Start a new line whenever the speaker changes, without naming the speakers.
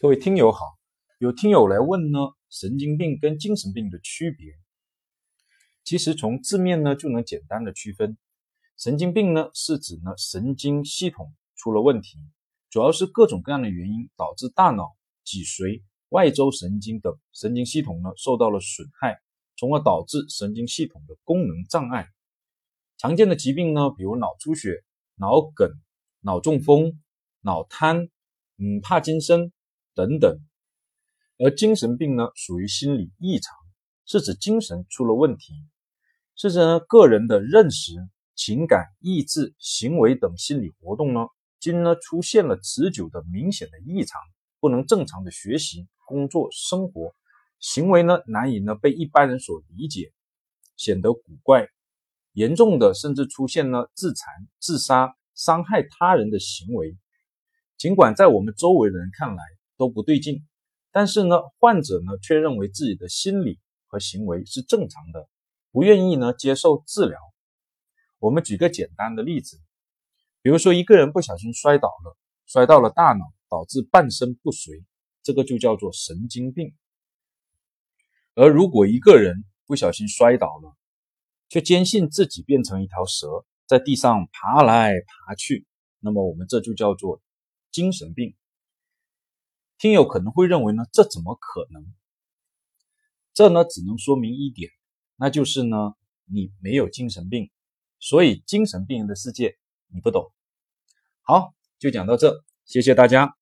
各位听友好，有听友来问呢，神经病跟精神病的区别。其实从字面呢就能简单的区分，神经病呢是指呢神经系统出了问题，主要是各种各样的原因导致大脑、脊髓、外周神经等神经系统呢受到了损害，从而导致神经系统的功能障碍。常见的疾病呢，比如脑出血、脑梗、脑中风、脑瘫，嗯，帕金森。等等，而精神病呢，属于心理异常，是指精神出了问题，是指呢个人的认识、情感、意志、行为等心理活动呢，今呢出现了持久的明显的异常，不能正常的学习、工作、生活，行为呢难以呢被一般人所理解，显得古怪，严重的甚至出现了自残、自杀、伤害他人的行为，尽管在我们周围的人看来。都不对劲，但是呢，患者呢却认为自己的心理和行为是正常的，不愿意呢接受治疗。我们举个简单的例子，比如说一个人不小心摔倒了，摔到了大脑，导致半身不遂，这个就叫做神经病。而如果一个人不小心摔倒了，却坚信自己变成一条蛇，在地上爬来爬去，那么我们这就叫做精神病。听友可能会认为呢，这怎么可能？这呢，只能说明一点，那就是呢，你没有精神病，所以精神病人的世界你不懂。好，就讲到这，谢谢大家。